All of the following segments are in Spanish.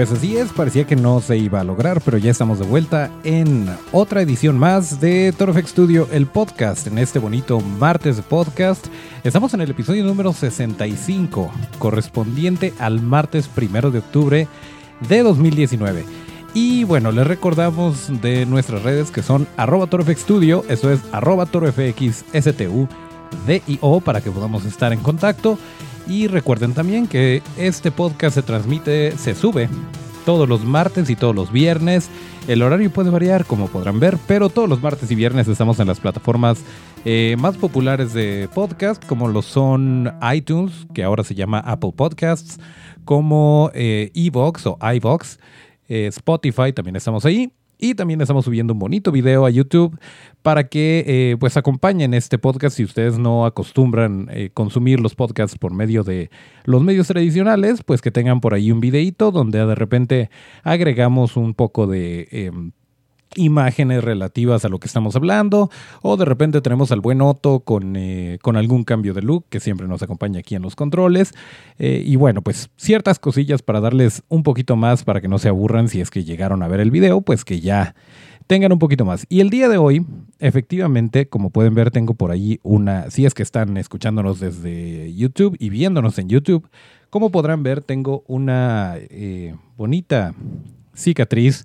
Pues así es, parecía que no se iba a lograr, pero ya estamos de vuelta en otra edición más de Torfex Studio, el podcast, en este bonito martes de podcast. Estamos en el episodio número 65, correspondiente al martes primero de octubre de 2019. Y bueno, les recordamos de nuestras redes que son arroba Studio, eso es arroba torofxstu, DIO para que podamos estar en contacto. Y recuerden también que este podcast se transmite, se sube todos los martes y todos los viernes. El horario puede variar, como podrán ver, pero todos los martes y viernes estamos en las plataformas eh, más populares de podcast, como lo son iTunes, que ahora se llama Apple Podcasts, como eh, Evox o iVox, eh, Spotify, también estamos ahí. Y también estamos subiendo un bonito video a YouTube para que eh, pues acompañen este podcast si ustedes no acostumbran eh, consumir los podcasts por medio de los medios tradicionales, pues que tengan por ahí un videito donde de repente agregamos un poco de... Imágenes relativas a lo que estamos hablando, o de repente tenemos al buen Otto con, eh, con algún cambio de look que siempre nos acompaña aquí en los controles. Eh, y bueno, pues ciertas cosillas para darles un poquito más para que no se aburran si es que llegaron a ver el video, pues que ya tengan un poquito más. Y el día de hoy, efectivamente, como pueden ver, tengo por ahí una, si es que están escuchándonos desde YouTube y viéndonos en YouTube, como podrán ver, tengo una eh, bonita cicatriz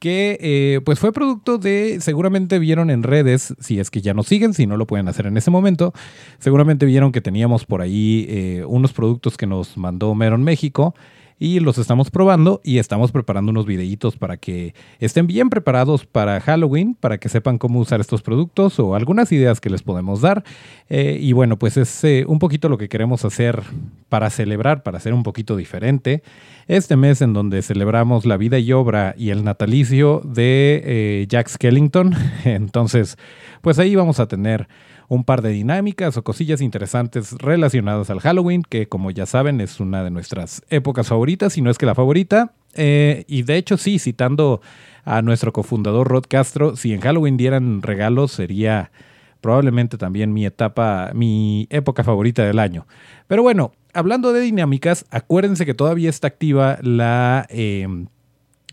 que eh, pues fue producto de, seguramente vieron en redes, si es que ya nos siguen, si no lo pueden hacer en ese momento, seguramente vieron que teníamos por ahí eh, unos productos que nos mandó Meron México y los estamos probando y estamos preparando unos videitos para que estén bien preparados para Halloween, para que sepan cómo usar estos productos o algunas ideas que les podemos dar. Eh, y bueno, pues es eh, un poquito lo que queremos hacer para celebrar, para hacer un poquito diferente. Este mes en donde celebramos la vida y obra y el natalicio de eh, Jack Skellington. Entonces, pues ahí vamos a tener un par de dinámicas o cosillas interesantes relacionadas al Halloween, que como ya saben es una de nuestras épocas favoritas, si no es que la favorita. Eh, y de hecho sí, citando a nuestro cofundador Rod Castro, si en Halloween dieran regalos sería probablemente también mi etapa, mi época favorita del año. Pero bueno, hablando de dinámicas, acuérdense que todavía está activa la... Em,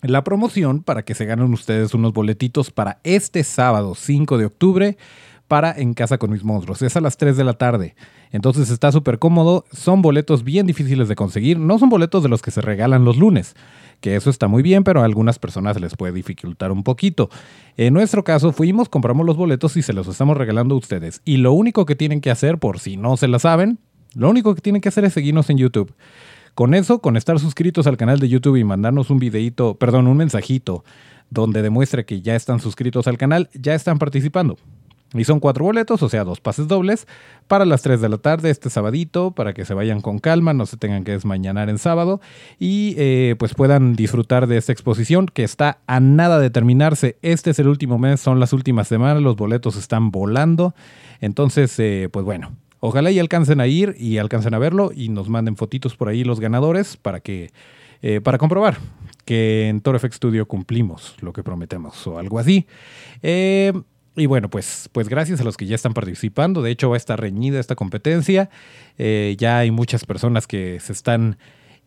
la promoción para que se ganen ustedes unos boletitos para este sábado 5 de octubre para En Casa con mis monstruos. Es a las 3 de la tarde. Entonces está súper cómodo. Son boletos bien difíciles de conseguir. No son boletos de los que se regalan los lunes. Que eso está muy bien, pero a algunas personas les puede dificultar un poquito. En nuestro caso, fuimos, compramos los boletos y se los estamos regalando a ustedes. Y lo único que tienen que hacer, por si no se la saben, lo único que tienen que hacer es seguirnos en YouTube. Con eso, con estar suscritos al canal de YouTube y mandarnos un videito, perdón, un mensajito donde demuestre que ya están suscritos al canal, ya están participando. Y son cuatro boletos, o sea, dos pases dobles para las 3 de la tarde este sabadito, para que se vayan con calma, no se tengan que desmañanar en sábado y eh, pues puedan disfrutar de esta exposición que está a nada de terminarse. Este es el último mes, son las últimas semanas, los boletos están volando. Entonces, eh, pues bueno, ojalá y alcancen a ir y alcancen a verlo y nos manden fotitos por ahí los ganadores para que, eh, para comprobar que en Toro Studio cumplimos lo que prometemos o algo así. Y bueno, pues, pues gracias a los que ya están participando. De hecho, va a estar reñida esta competencia. Eh, ya hay muchas personas que se están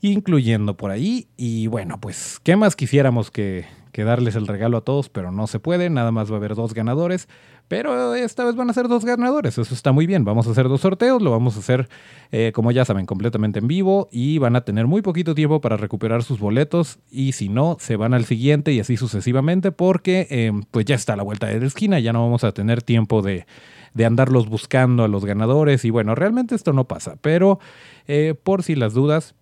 incluyendo por ahí. Y bueno, pues, ¿qué más quisiéramos que, que darles el regalo a todos? Pero no se puede. Nada más va a haber dos ganadores. Pero esta vez van a ser dos ganadores, eso está muy bien. Vamos a hacer dos sorteos, lo vamos a hacer, eh, como ya saben, completamente en vivo y van a tener muy poquito tiempo para recuperar sus boletos y si no, se van al siguiente y así sucesivamente porque em, pues ya está la vuelta de la esquina, ya no vamos a tener tiempo de, andarlos buscando a los ganadores y bueno, realmente esto no pasa, pero eh, por si las dudas,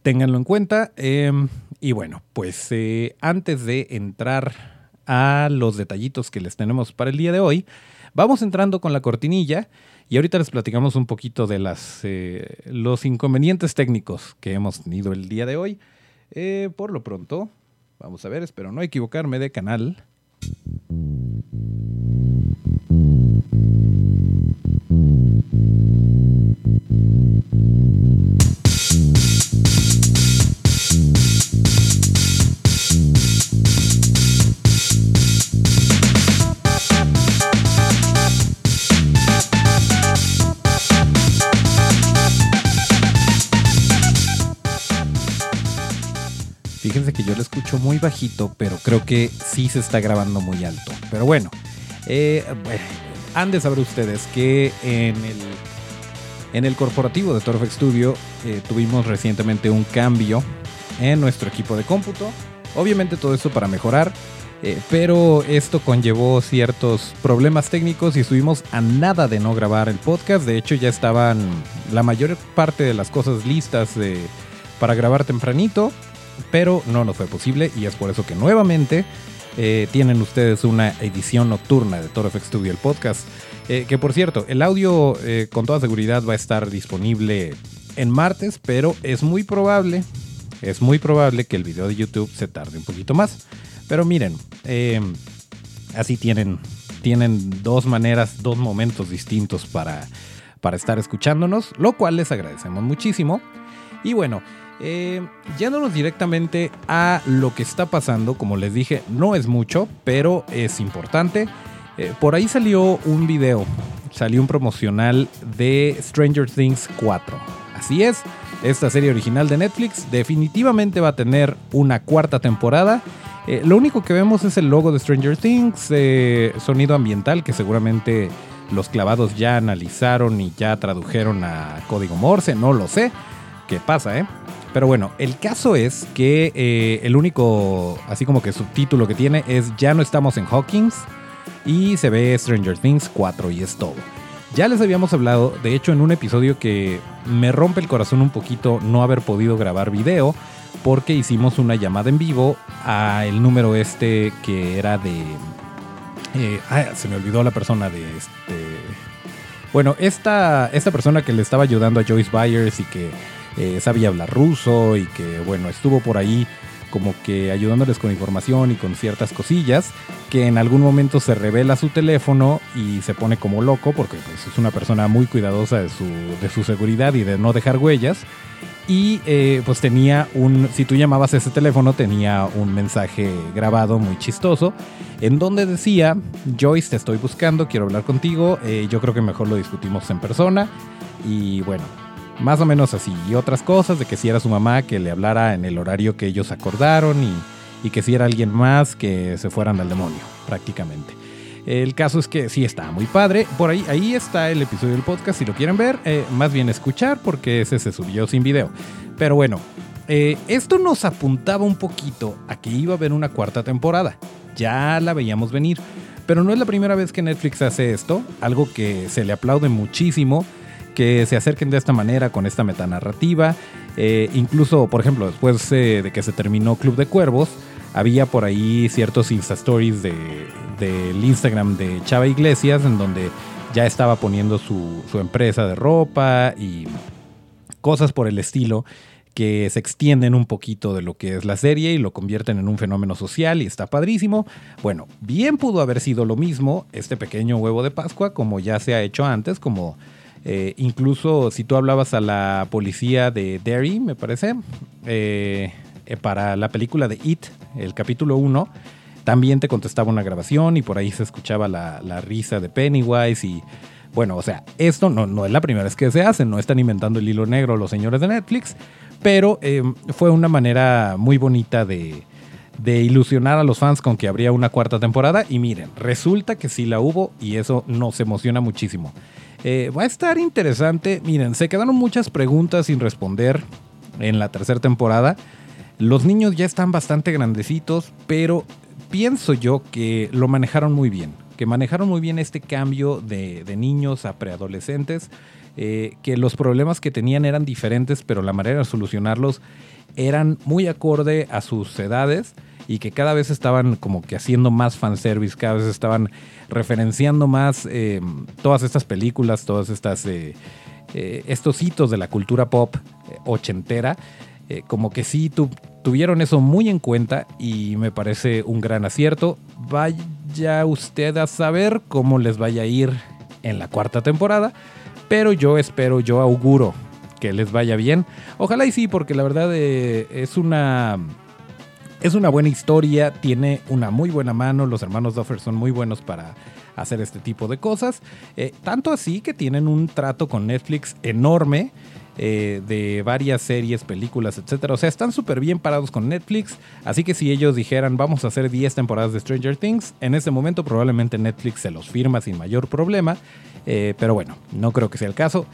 ténganlo en cuenta. Em, y bueno, pues eh, antes de entrar a los detallitos que les tenemos para el día de hoy, vamos entrando con la cortinilla y ahorita les platicamos un poquito de las, eh, los inconvenientes técnicos que hemos tenido el día de hoy. Eh, por lo pronto, vamos a ver, espero no equivocarme de canal. Muy bajito, pero creo que sí se está grabando muy alto. Pero bueno, eh, han de saber ustedes que en el, en el corporativo de Torfex Studio eh, tuvimos recientemente un cambio en nuestro equipo de cómputo. Obviamente todo esto para mejorar, eh, pero esto conllevó ciertos problemas técnicos y estuvimos a nada de no grabar el podcast. De hecho ya estaban la mayor parte de las cosas listas para grabar tempranito, pero no nos fue posible y es por eso que nuevamente eh, tienen ustedes una edición nocturna de Toro FX Studio, el podcast. Eh, que por cierto, el audio con toda seguridad va a estar disponible en martes, pero es muy probable es muy probable que el video de YouTube se tarde un poquito más. Pero miren, eh, así tienen, tienen dos maneras, dos momentos distintos para, para estar escuchándonos, lo cual les agradecemos muchísimo. Y bueno, eh, yéndonos directamente a lo que está pasando, como les dije, no es mucho, pero es importante. Eh, por ahí salió un video, salió un promocional de Stranger Things 4. Así es, esta serie original de Netflix definitivamente va a tener una cuarta temporada. Eh, lo único que vemos es el logo de Stranger Things, eh, sonido ambiental que seguramente los clavados ya analizaron y ya tradujeron a código Morse, no lo sé. ¿Qué pasa, eh? Pero bueno, el caso es que eh, el único, así como que subtítulo que tiene es Ya no estamos en Hawkins y se ve Stranger Things 4 y es todo. Ya les habíamos hablado, de hecho, en un episodio que me rompe el corazón un poquito no haber podido grabar video, porque hicimos una llamada en vivo a el número este que era de... Eh, se me olvidó la persona de este... Bueno, esta, esta persona que le estaba ayudando a Joyce Byers y que eh, sabía hablar ruso y que, bueno, estuvo por ahí como que ayudándoles con información y con ciertas cosillas, que en algún momento se revela su teléfono y se pone como loco porque pues, es una persona muy cuidadosa de su, de su seguridad y de no dejar huellas. Y eh, pues tenía un, si tú llamabas a ese teléfono, tenía un mensaje grabado muy chistoso, en donde decía, Joyce, te estoy buscando, quiero hablar contigo, eh, yo creo que mejor lo discutimos en persona. Y bueno, más o menos así. Y otras cosas, de que si era su mamá que le hablara en el horario que ellos acordaron y, que si era alguien más que se fueran al demonio, prácticamente. El caso es que sí está muy padre. Por ahí, ahí está el episodio del podcast. Si lo quieren ver, eh, más bien escuchar, porque ese se subió sin video. Pero bueno, eh, esto nos apuntaba un poquito a que iba a haber una cuarta temporada. Ya la veíamos venir. Pero no es la primera vez que Netflix hace esto, algo que se le aplaude muchísimo que se acerquen de esta manera con esta metanarrativa. Eh, incluso, por ejemplo, después eh, de que se terminó Club de Cuervos, había por ahí ciertos Insta Stories del Instagram de Chava Iglesias en donde ya estaba poniendo su, su empresa de ropa y cosas por el estilo que se extienden un poquito de lo que es la serie y lo convierten en un fenómeno social y está padrísimo. Bueno, bien pudo haber sido lo mismo este pequeño huevo de Pascua como ya se ha hecho antes, como eh, incluso si tú hablabas a la policía de Derry, me parece, eh, eh, para la película de It, el capítulo 1, también te contestaba una grabación y por ahí se escuchaba la, risa de Pennywise y bueno, o sea, esto no, no, es la primera vez que se hace, no están inventando el hilo negro los señores de Netflix, pero fue una manera muy bonita de, de ilusionar a los fans con que habría una cuarta temporada y miren, resulta que sí la hubo y eso nos emociona muchísimo. Eh, va a estar interesante. Miren, se quedaron muchas preguntas sin responder en la tercera temporada. Los niños ya están bastante grandecitos, pero pienso yo que lo manejaron muy bien. Que manejaron muy bien este cambio de, niños a preadolescentes. Eh, que los problemas que tenían eran diferentes, pero la manera de solucionarlos eran muy acorde a sus edades y que cada vez estaban como que haciendo más fanservice, cada vez estaban referenciando más eh, todas estas películas, todas estas eh, eh, estos hitos de la cultura pop ochentera, como que sí tuvieron eso muy en cuenta y me parece un gran acierto. Vaya usted a saber cómo les vaya a ir en la cuarta temporada, pero yo espero, yo auguro que les vaya bien. Ojalá y sí, porque la verdad es una es una buena historia, tiene una muy buena mano, los hermanos Duffer son muy buenos para hacer este tipo de cosas, eh, tanto así que tienen un trato con Netflix enorme. eh, de varias series, películas, etcétera. O sea, están súper bien parados con Netflix. Así que si ellos dijeran vamos a hacer 10 temporadas de Stranger Things, en ese momento probablemente Netflix se los firma sin mayor problema. Eh, pero bueno, no creo que sea el caso.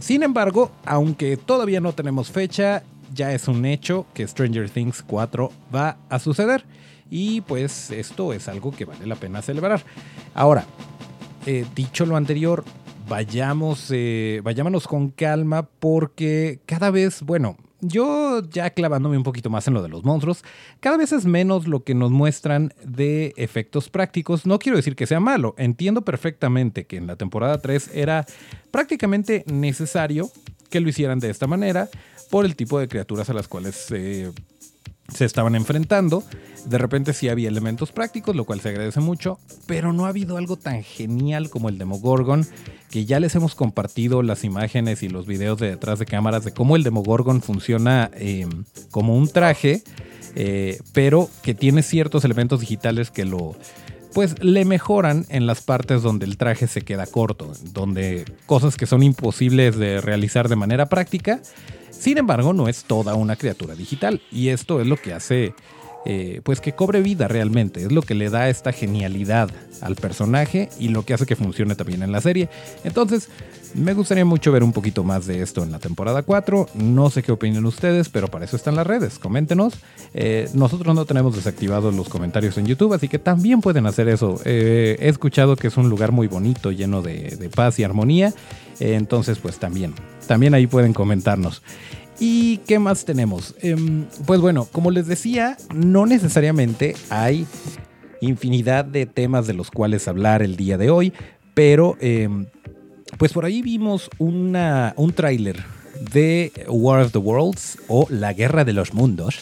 Sin embargo, aunque todavía no tenemos fecha, ya es un hecho que Stranger Things 4 va a suceder. Y pues esto es algo que vale la pena celebrar. Ahora, dicho lo anterior, vayamos, eh, vayámonos con calma porque cada vez, bueno, yo ya clavándome un poquito más en lo de los monstruos, cada vez es menos lo que nos muestran de efectos prácticos. No quiero decir que sea malo, entiendo perfectamente que en la temporada 3 era prácticamente necesario que lo hicieran de esta manera por el tipo de criaturas a las cuales eh, se estaban enfrentando. De repente sí había elementos prácticos, lo cual se agradece mucho, pero no ha habido algo tan genial como el Demogorgon, que ya les hemos compartido las imágenes y los videos de detrás de cámaras de cómo el Demogorgon funciona em, como un traje, eh, pero que tiene ciertos elementos digitales que lo pues le mejoran en las partes donde el traje se queda corto, donde cosas que son imposibles de realizar de manera práctica sin embargo, no es toda una criatura digital y esto es lo que hace eh, pues que cobre vida realmente, es lo que le da esta genialidad al personaje y lo que hace que funcione también en la serie. Entonces, me gustaría mucho ver un poquito más de esto en la temporada 4. No sé qué opinan ustedes, pero para eso están las redes. Coméntenos. Eh, nosotros no tenemos desactivados los comentarios en YouTube, así que también pueden hacer eso. Eh, he escuchado que es un lugar muy bonito, lleno de paz y armonía. Entonces, pues también también ahí pueden comentarnos. ¿Y qué más tenemos? Em, pues bueno, como les decía, no necesariamente hay infinidad de temas de los cuales hablar el día de hoy, pero em, pues por ahí vimos una, un tráiler de War of the Worlds o La Guerra de los Mundos,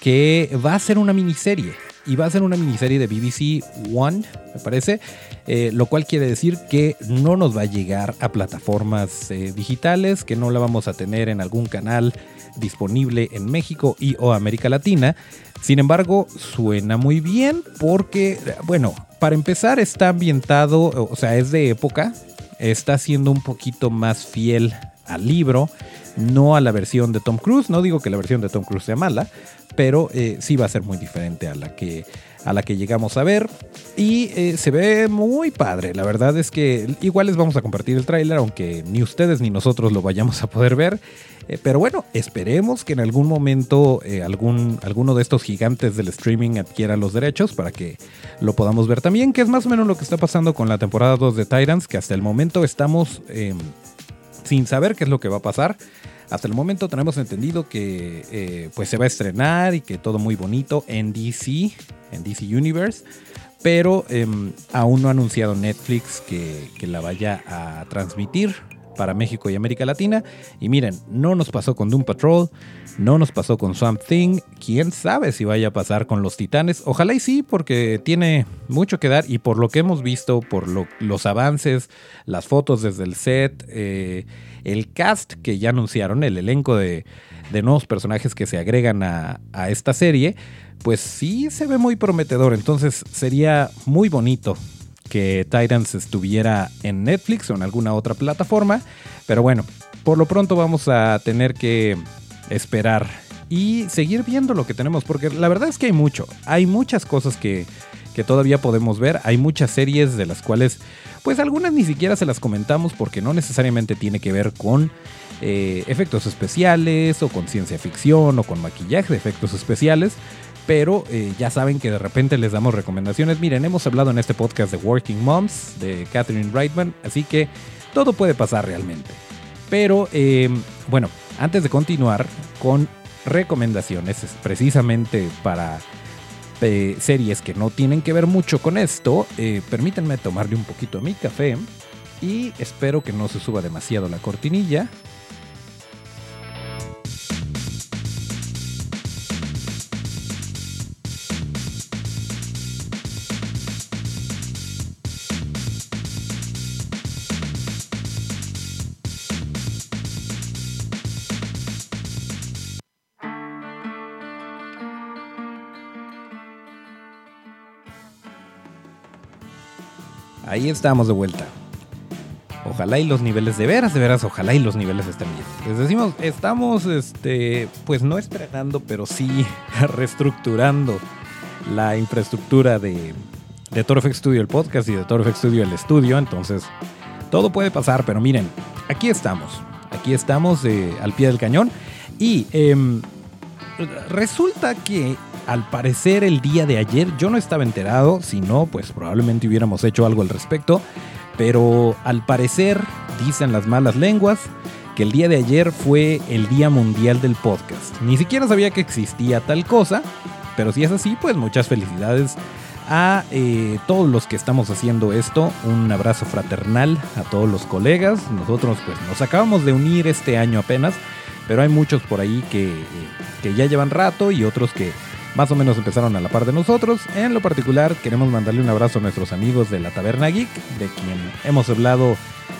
que va a ser una miniserie y va a ser una miniserie de BBC One, me parece, eh, lo cual quiere decir que no nos va a llegar a plataformas eh, digitales, que no la vamos a tener en algún canal disponible en México y o América Latina. Sin embargo, suena muy bien porque, bueno, para empezar está ambientado, o sea, es de época, está siendo un poquito más fiel al libro, no a la versión de Tom Cruise. No digo que la versión de Tom Cruise sea mala, pero eh, sí va a ser muy diferente a la que a la que llegamos a ver y eh, se ve muy padre. La verdad es que igual les vamos a compartir el tráiler, aunque ni ustedes ni nosotros lo vayamos a poder ver. Eh, pero bueno, esperemos que en algún momento algún, alguno de estos gigantes del streaming adquiera los derechos para que lo podamos ver también, que es más o menos lo que está pasando con la temporada 2 de Titans, que hasta el momento estamos em, sin saber qué es lo que va a pasar. Hasta el momento tenemos entendido que eh, pues se va a estrenar y que todo muy bonito en DC, en DC Universe, pero em, aún no ha anunciado Netflix que, que la vaya a transmitir para México y América Latina. Y miren, no nos pasó con Doom Patrol, no nos pasó con Swamp Thing, quién sabe si vaya a pasar con los Titanes. Ojalá y sí, porque tiene mucho que dar y por lo que hemos visto, por los avances, las fotos desde el set, eh, el cast que ya anunciaron, el elenco de, nuevos personajes que se agregan a, a esta serie, pues sí se ve muy prometedor. Entonces sería muy bonito que Titans estuviera en Netflix o en alguna otra plataforma. Pero bueno, por lo pronto vamos a tener que esperar y seguir viendo lo que tenemos, porque la verdad es que hay mucho, hay muchas cosas que, que todavía podemos ver, hay muchas series de las cuales, pues algunas ni siquiera se las comentamos porque no necesariamente tiene que ver con eh, efectos especiales o con ciencia ficción o con maquillaje de efectos especiales, pero eh, ya saben que de repente les damos recomendaciones. Miren, hemos hablado en este podcast de Working Moms, de Catherine Reitman, así que todo puede pasar realmente. Pero em, bueno, antes de continuar con recomendaciones, precisamente para eh, series que no tienen que ver mucho con esto, eh, permítanme tomarle un poquito a mi café y espero que no se suba demasiado la cortinilla. Ahí estamos de vuelta. ojalá y los niveles de veras, de veras, ojalá y los niveles estén bien. Les decimos, estamos, este, pues no estrenando, pero sí reestructurando la infraestructura de, de ToroFX Studio el podcast y de ToroFX Studio el estudio. Entonces, todo puede pasar, pero miren, aquí estamos. Aquí estamos eh, al pie del cañón. Y em, resulta que al parecer el día de ayer yo no estaba enterado, si no, pues probablemente hubiéramos hecho algo al respecto. Pero al parecer, dicen las malas lenguas, que el día de ayer fue el Día Mundial del Podcast. Ni siquiera sabía que existía tal cosa, pero si es así, pues muchas felicidades a eh, todos los que estamos haciendo esto. Un abrazo fraternal a todos los colegas. Nosotros pues nos acabamos de unir este año apenas, pero hay muchos por ahí que, eh, que ya llevan rato y otros que más o menos empezaron a la par de nosotros. En lo particular, queremos mandarle un abrazo a nuestros amigos de la Taberna Geek, de quien hemos hablado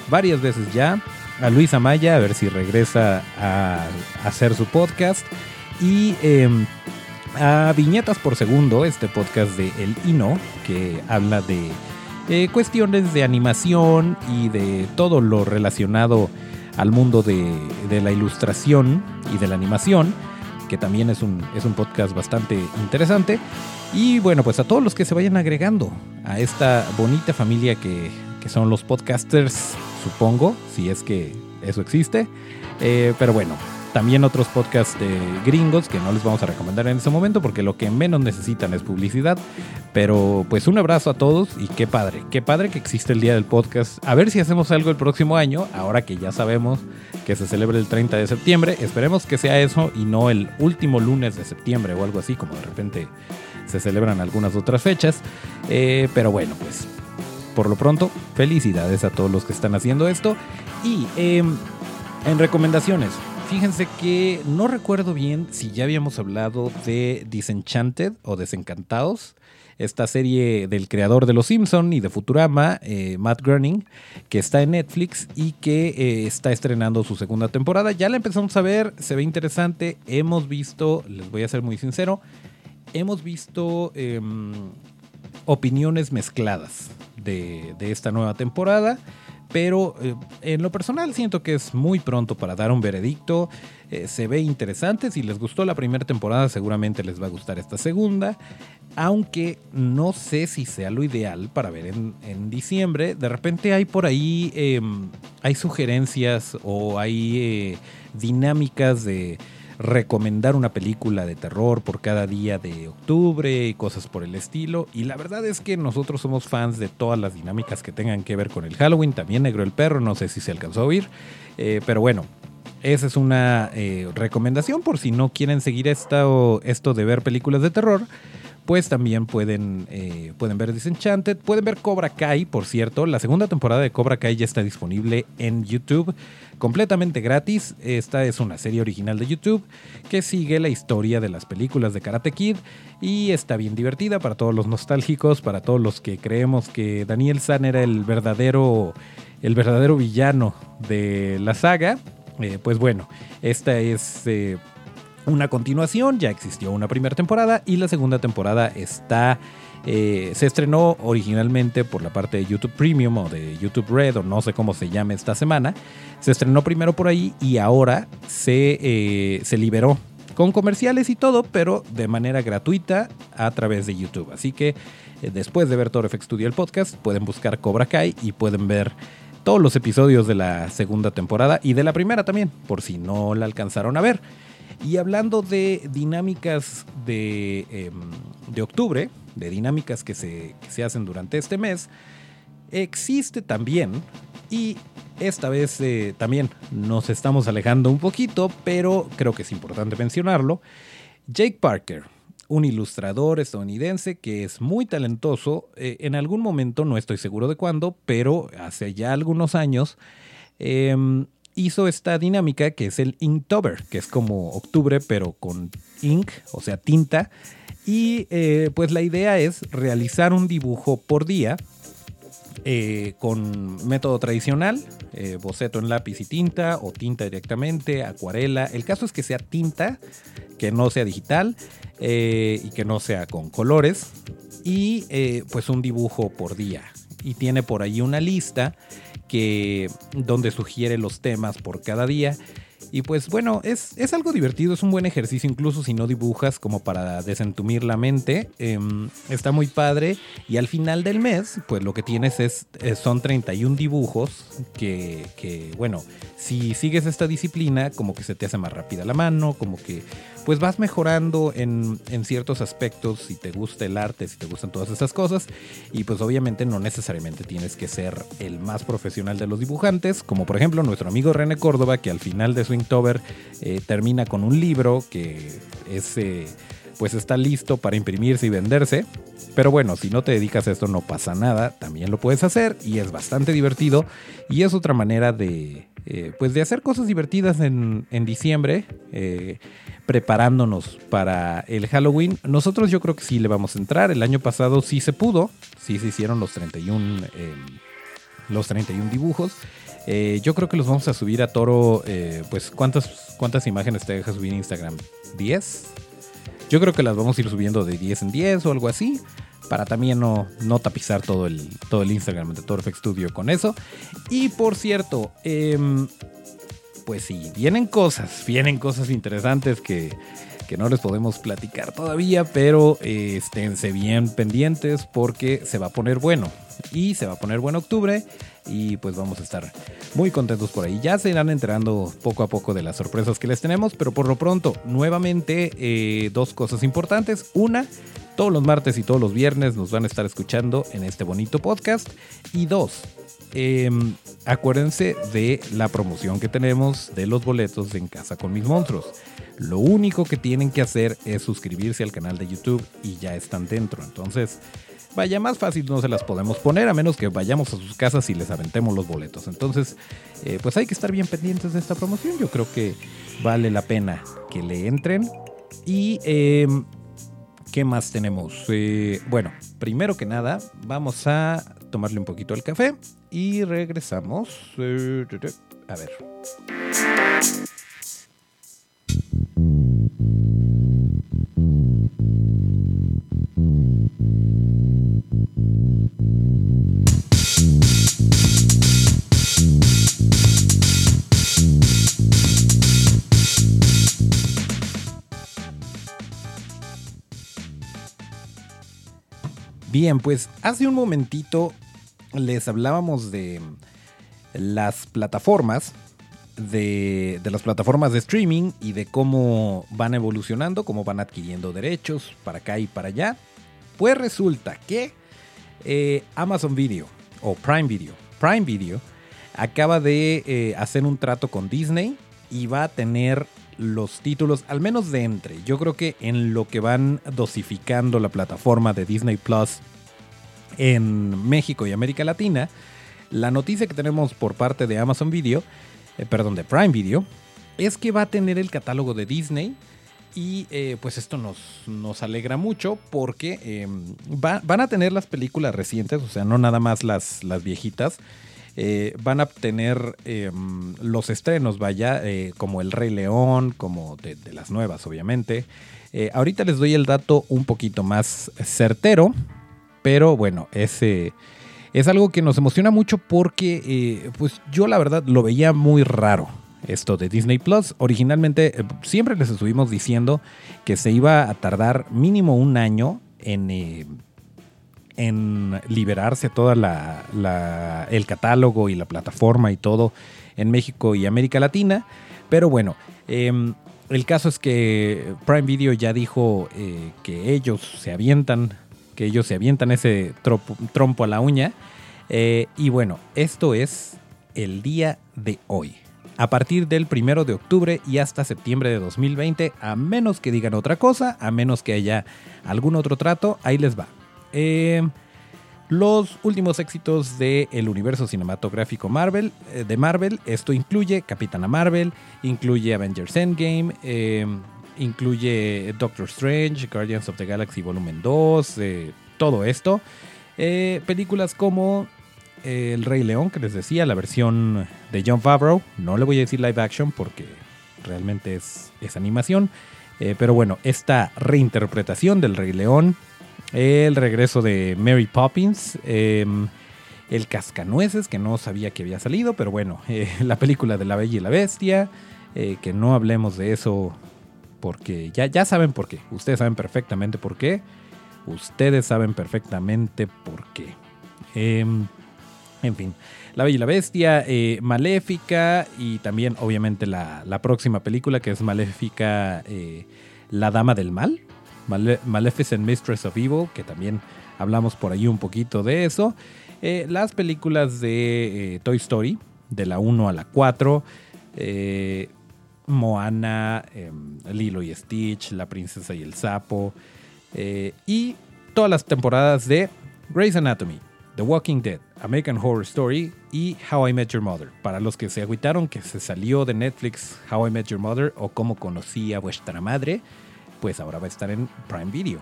varias veces ya. A Luis Amaya, a ver si regresa a, hacer su podcast. Y em, a Viñetas por Segundo, este podcast de El Hino, que habla de eh, cuestiones de animación y de todo lo relacionado al mundo de, de la ilustración y de la animación que también es un, es un podcast bastante interesante. Y bueno, pues a todos los que se vayan agregando a esta bonita familia que, que son los podcasters, supongo, si es que eso existe. Eh, pero bueno, también otros podcasts de gringos que no les vamos a recomendar en este momento porque lo que menos necesitan es publicidad. Pero pues un abrazo a todos y qué padre, qué padre que existe el día del podcast. A ver si hacemos algo el próximo año, ahora que ya sabemos que se celebra el 30 de septiembre. Esperemos que sea eso y no el último lunes de septiembre o algo así, como de repente se celebran algunas otras fechas. Eh, pero bueno, pues por lo pronto, felicidades a todos los que están haciendo esto. Y em, en recomendaciones, fíjense que no recuerdo bien si ya habíamos hablado de Disenchanted o Desencantados, esta serie del creador de Los Simpson y de Futurama, eh, Matt Groening, que está en Netflix y que eh, está estrenando su segunda temporada. Ya la empezamos a ver, se ve interesante. Hemos visto, les voy a ser muy sincero, hemos visto em, opiniones mezcladas de, de esta nueva temporada pero eh, en lo personal siento que es muy pronto para dar un veredicto. Eh, se ve interesante, si les gustó la primera temporada seguramente les va a gustar esta segunda, aunque no sé si sea lo ideal para ver en, diciembre. De repente hay por ahí, em, hay sugerencias o hay eh, dinámicas de recomendar una película de terror por cada día de octubre y cosas por el estilo. Y la verdad es que nosotros somos fans de todas las dinámicas que tengan que ver con el Halloween. También Negro el Perro, no sé si se alcanzó a oír. Eh, pero bueno, esa es una eh, recomendación por si no quieren seguir esto, esto de ver películas de terror pues también pueden, eh, pueden ver Disenchanted, pueden ver Cobra Kai, por cierto, la segunda temporada de Cobra Kai ya está disponible en YouTube, completamente gratis. Esta es una serie original de YouTube que sigue la historia de las películas de Karate Kid y está bien divertida para todos los nostálgicos, para todos los que creemos que Daniel San era el verdadero, el verdadero villano de la saga. Eh, pues bueno, esta es eh, una continuación, ya existió una primera temporada y la segunda temporada está... Eh, se estrenó originalmente por la parte de YouTube Premium o de YouTube Red o no sé cómo se llame esta semana. Se estrenó primero por ahí y ahora se, eh, se liberó con comerciales y todo, pero de manera gratuita a través de YouTube. Así que eh, después de ver Toro FX Studio el podcast, pueden buscar Cobra Kai y pueden ver todos los episodios de la segunda temporada y de la primera también, por si no la alcanzaron a ver. Y hablando de dinámicas de, em, de octubre, de dinámicas que se, se, hacen durante este mes, existe también, y esta vez eh, también nos estamos alejando un poquito, pero creo que es importante mencionarlo, Jake Parker, un ilustrador estadounidense que es muy talentoso, eh, en algún momento, no estoy seguro de cuándo, pero hace ya algunos años, eh, hizo esta dinámica que es el Inktober, que es como octubre pero con ink, o sea, tinta. Y eh, pues la idea es realizar un dibujo por día eh, con método tradicional, eh, boceto en lápiz y tinta o tinta directamente, acuarela. El caso es que sea tinta, que no sea digital y que no sea con colores. Y pues un dibujo por día. Y tiene por ahí una lista que, donde sugiere los temas por cada día. Y pues bueno, es, es, algo divertido, es un buen ejercicio incluso si no dibujas como para desentumir la mente. Em, está muy padre y al final del mes pues lo que tienes es, son 31 dibujos que, que, bueno, si sigues esta disciplina como que se te hace más rápida la mano, como que pues vas mejorando en, en, ciertos aspectos si te gusta el arte, si te gustan todas esas cosas. Y pues obviamente no necesariamente tienes que ser el más profesional de los dibujantes, como por ejemplo nuestro amigo René Córdoba, que al final de Swingtober eh, termina con un libro que es, eh, pues está listo para imprimirse y venderse. Pero bueno, si no te dedicas a esto no pasa nada, también lo puedes hacer y es bastante divertido y es otra manera de, eh, pues de hacer cosas divertidas en, en diciembre. Eh, preparándonos para el Halloween. Nosotros yo creo que sí le vamos a entrar. El año pasado sí se pudo, sí se hicieron los 31, eh, los 31 dibujos. Eh, yo creo que los vamos a subir a Toro. Pues, ¿cuántas, ¿cuántas imágenes te deja subir Instagram? ¿10? Yo creo que las vamos a ir subiendo de 10 en 10 o algo así. Para también no, no tapizar todo el, todo el Instagram de Toro Studio con eso. Y por cierto, eh, pues sí, vienen cosas, vienen cosas interesantes que, no les podemos platicar todavía, pero eh, esténse bien pendientes porque se va a poner bueno. Y se va a poner bueno octubre y pues vamos a estar muy contentos por ahí. Ya se irán enterando poco a poco de las sorpresas que les tenemos, pero por lo pronto, nuevamente, eh, dos cosas importantes. Una, todos los martes y todos los viernes nos van a estar escuchando en este bonito podcast. Y dos, Em, acuérdense de la promoción que tenemos de los boletos en Casa con mis monstruos. Lo único que tienen que hacer es suscribirse al canal de YouTube y ya están dentro. Entonces, vaya, más fácil no se las podemos poner a menos que vayamos a sus casas y les aventemos los boletos. Entonces, eh, pues hay que estar bien pendientes de esta promoción. Yo creo que vale la pena que le entren. Y, em, ¿qué más tenemos? Eh, bueno, primero que nada, vamos a tomarle un poquito al café y regresamos. Eh, a ver. Bien, pues hace un momentito les hablábamos de las plataformas, de, las plataformas de streaming y de cómo van evolucionando, cómo van adquiriendo derechos para acá y para allá. Pues resulta que eh, Amazon Video o Prime Video, Prime Video acaba de eh, hacer un trato con Disney y va a tener los títulos, al menos de entre. Yo creo que en lo que van dosificando la plataforma de Disney Plus en México y América Latina, la noticia que tenemos por parte de Amazon Video, eh, perdón, de Prime Video, es que va a tener el catálogo de Disney. Y eh, pues esto nos, nos, alegra mucho porque em, van a tener las películas recientes, o sea, no nada más las, las viejitas. Eh, van a tener em, los estrenos, vaya, como El Rey León, como de, de las nuevas, obviamente. ahorita les doy el dato un poquito más certero. Pero bueno, ese es algo que nos emociona mucho porque eh, pues yo la verdad lo veía muy raro esto de Disney Plus. Originalmente eh, siempre les estuvimos diciendo que se iba a tardar mínimo un año en, eh, en liberarse todo la, el catálogo y la plataforma y todo en México y América Latina. Pero bueno, em, el caso es que Prime Video ya dijo que ellos se avientan que ellos se avientan ese trompo a la uña. Eh, y bueno, esto es el día de hoy. A partir del primero de octubre y hasta septiembre de 2020, a menos que digan otra cosa, a menos que haya algún otro trato, ahí les va. Eh, los últimos éxitos del universo cinematográfico Marvel, eh, de Marvel, esto incluye Capitana Marvel, incluye Avengers Endgame, incluye Doctor Strange, Guardians of the Galaxy Volumen 2, eh, todo esto. Eh, películas como eh, El Rey León, que les decía, la versión de John Favreau. No le voy a decir live action porque realmente es, es animación. pero bueno, esta reinterpretación del Rey León, el regreso de Mary Poppins. Em, El Cascanueces, que no sabía que había salido, pero bueno, la película de La Bella y la Bestia, que no hablemos de eso porque ya, ya saben por qué, ustedes saben perfectamente por qué, ustedes saben perfectamente por qué. Em, en fin, La Bella y la Bestia, eh, Maléfica y también obviamente la, la, próxima película que es Maléfica, La Dama del Mal, Maleficent Mistress of Evil, que también hablamos por ahí un poquito de eso. Eh, las películas de eh, Toy Story, de la 1 a la 4, eh, Moana, em, Lilo y Stitch, La Princesa y el Sapo, y todas las temporadas de Grey's Anatomy, The Walking Dead, American Horror Story y How I Met Your Mother. Para los que se agüitaron que se salió de Netflix How I Met Your Mother o Cómo conocí a vuestra madre, pues ahora va a estar en Prime Video.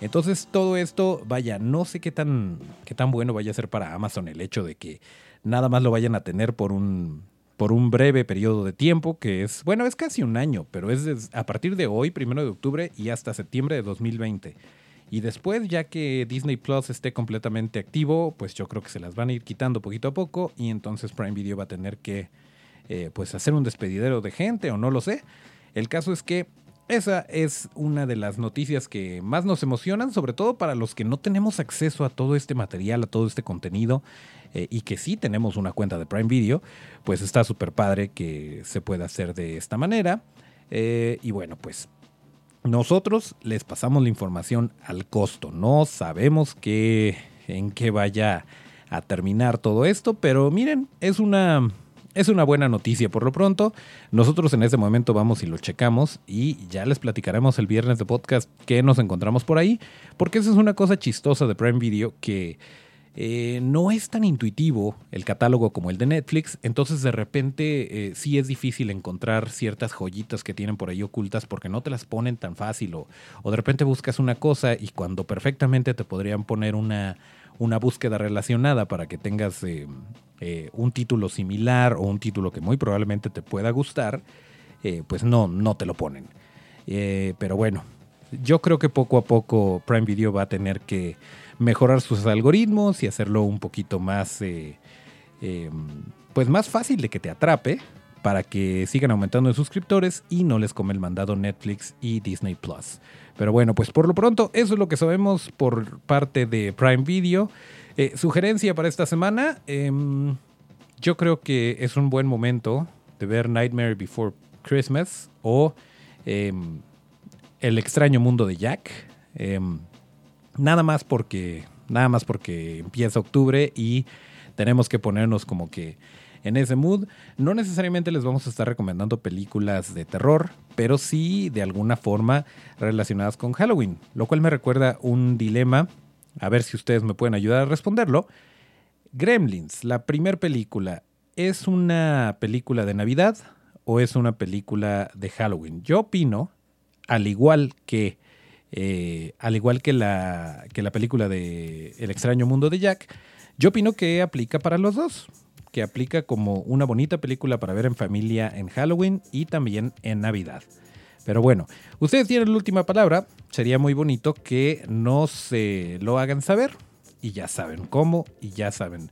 Entonces todo esto, vaya, no sé qué tan, qué tan bueno vaya a ser para Amazon el hecho de que nada más lo vayan a tener por un, por un breve periodo de tiempo, que es, bueno, es casi un año, pero es a partir de hoy, primero de octubre, y hasta septiembre de 2020. Y después, ya que Disney Plus esté completamente activo, pues yo creo que se las van a ir quitando poquito a poco y entonces Prime Video va a tener que eh, pues hacer un despedidero de gente o no lo sé. El caso es que esa es una de las noticias que más nos emocionan, sobre todo para los que no tenemos acceso a todo este material, a todo este contenido, eh, y que sí tenemos una cuenta de Prime Video, pues está súper padre que se pueda hacer de esta manera. Eh, y bueno, pues nosotros les pasamos la información al costo. No sabemos qué, en qué vaya a terminar todo esto, pero miren, es una es una buena noticia por lo pronto. Nosotros en este momento vamos y lo checamos y ya les platicaremos el viernes de podcast que nos encontramos por ahí, porque esa es una cosa chistosa de Prime Video que... Eh, no es tan intuitivo el catálogo como el de Netflix, entonces de repente eh, sí es difícil encontrar ciertas joyitas que tienen por ahí ocultas porque no te las ponen tan fácil o, o de repente buscas una cosa y cuando perfectamente te podrían poner una, una búsqueda relacionada para que tengas eh, eh, un título similar o un título que muy probablemente te pueda gustar, eh, pues no, no te lo ponen. pero bueno, yo creo que poco a poco Prime Video va a tener que mejorar sus algoritmos y hacerlo un poquito más, pues más fácil de que te atrape para que sigan aumentando de suscriptores y no les come el mandado Netflix y Disney Plus. Pero bueno, pues por lo pronto eso es lo que sabemos por parte de Prime Video. Eh, sugerencia para esta semana, em, yo creo que es un buen momento de ver Nightmare Before Christmas o em, El extraño mundo de Jack. Em, nada más porque nada más porque empieza octubre y tenemos que ponernos como que en ese mood. No necesariamente les vamos a estar recomendando películas de terror, pero sí de alguna forma relacionadas con Halloween, lo cual me recuerda un dilema, a ver si ustedes me pueden ayudar a responderlo. Gremlins, la primera película, ¿es una película de Navidad o es una película de Halloween? Yo opino, al igual que... Eh, al igual que la, que la película de El extraño mundo de Jack, yo opino que aplica para los dos que aplica como una bonita película para ver en familia en Halloween y también en Navidad. Pero bueno, ustedes tienen la última palabra. Sería muy bonito que nos lo hagan saber. Y ya saben cómo y ya saben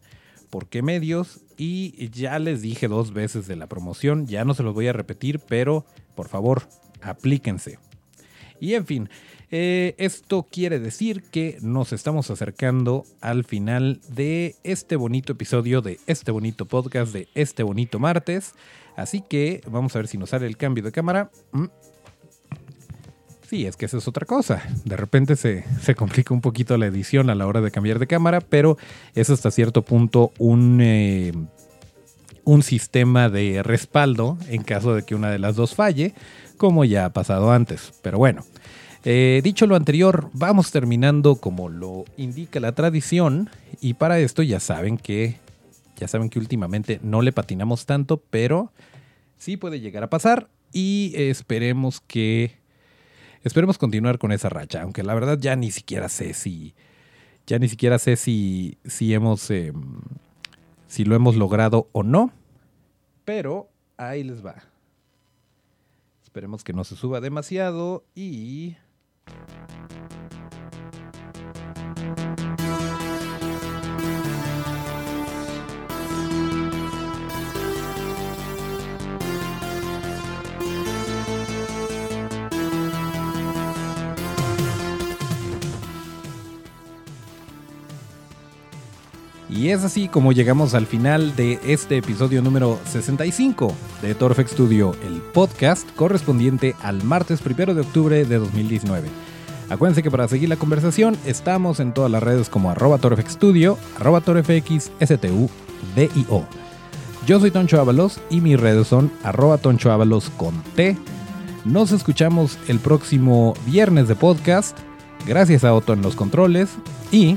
por qué medios. Y ya les dije dos veces de la promoción. Ya no se los voy a repetir, pero por favor, aplíquense. Y en fin, eh, esto quiere decir que nos estamos acercando al final de este bonito episodio, de este bonito podcast, de este bonito martes. Así que vamos a ver si nos sale el cambio de cámara. Mm. Sí, es que esa es otra cosa. De repente se, complica un poquito la edición a la hora de cambiar de cámara, pero es hasta cierto punto un, eh, un sistema de respaldo en caso de que una de las dos falle, como ya ha pasado antes. Pero bueno, eh, dicho lo anterior, vamos terminando como lo indica la tradición y para esto ya saben que ya saben que últimamente no le patinamos tanto, pero sí puede llegar a pasar y esperemos que esperemos continuar con esa racha, aunque la verdad ya ni siquiera sé si ya ni siquiera sé si si hemos em, si lo hemos logrado o no, pero ahí les va. Esperemos que no se suba demasiado y Y es así como llegamos al final de este episodio número 65 de Torfex Studio, el podcast correspondiente al martes 1 de octubre de 2019. Acuérdense que para seguir la conversación estamos en todas las redes como arroba Torfex Studio, arroba. Yo soy Toncho Ábalos y mis redes son arroba Toncho Ábalos con T. Nos escuchamos el próximo viernes de podcast. Gracias a Otto en los controles y